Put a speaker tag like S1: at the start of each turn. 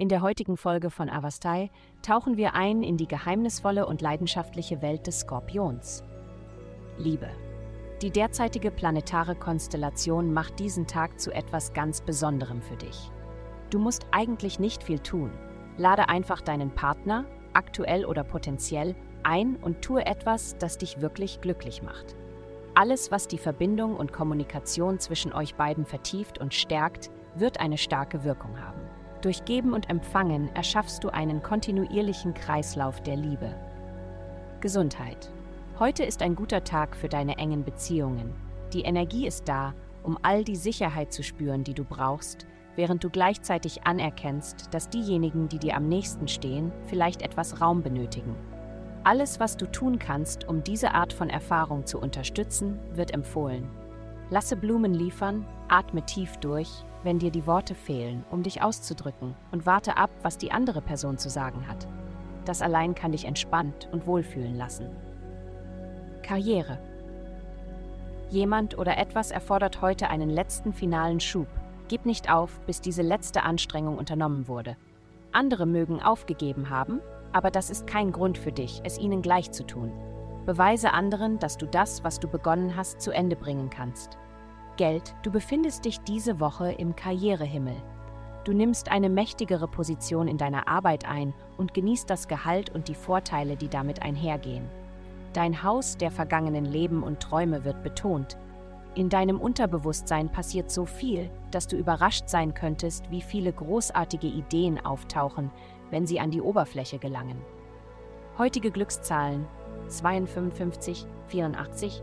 S1: In der heutigen Folge von Avastai tauchen wir ein in die geheimnisvolle und leidenschaftliche Welt des Skorpions. Liebe. Die derzeitige planetare Konstellation macht diesen Tag zu etwas ganz Besonderem für dich. Du musst eigentlich nicht viel tun. Lade einfach deinen Partner, aktuell oder potenziell, ein und tue etwas, das dich wirklich glücklich macht. Alles, was die Verbindung und Kommunikation zwischen euch beiden vertieft und stärkt, wird eine starke Wirkung haben. Durch Geben und Empfangen erschaffst du einen kontinuierlichen Kreislauf der Liebe. Gesundheit. Heute ist ein guter Tag für deine engen Beziehungen. Die Energie ist da, um all die Sicherheit zu spüren, die du brauchst, während du gleichzeitig anerkennst, dass diejenigen, die dir am nächsten stehen, vielleicht etwas Raum benötigen. Alles, was du tun kannst, um diese Art von Erfahrung zu unterstützen, wird empfohlen. Lasse Blumen liefern, atme tief durch, wenn dir die Worte fehlen, um dich auszudrücken, und warte ab, was die andere Person zu sagen hat. Das allein kann dich entspannt und wohlfühlen lassen. Karriere. Jemand oder etwas erfordert heute einen letzten finalen Schub. Gib nicht auf, bis diese letzte Anstrengung unternommen wurde. Andere mögen aufgegeben haben, aber das ist kein Grund für dich, es ihnen gleich zu tun. Beweise anderen, dass du das, was du begonnen hast, zu Ende bringen kannst. Geld, du befindest dich diese Woche im Karrierehimmel. Du nimmst eine mächtigere Position in deiner Arbeit ein und genießt das Gehalt und die Vorteile, die damit einhergehen. Dein Haus der vergangenen Leben und Träume wird betont. In deinem Unterbewusstsein passiert so viel, dass du überrascht sein könntest, wie viele großartige Ideen auftauchen, wenn sie an die Oberfläche gelangen. Heutige Glückszahlen 255, 84,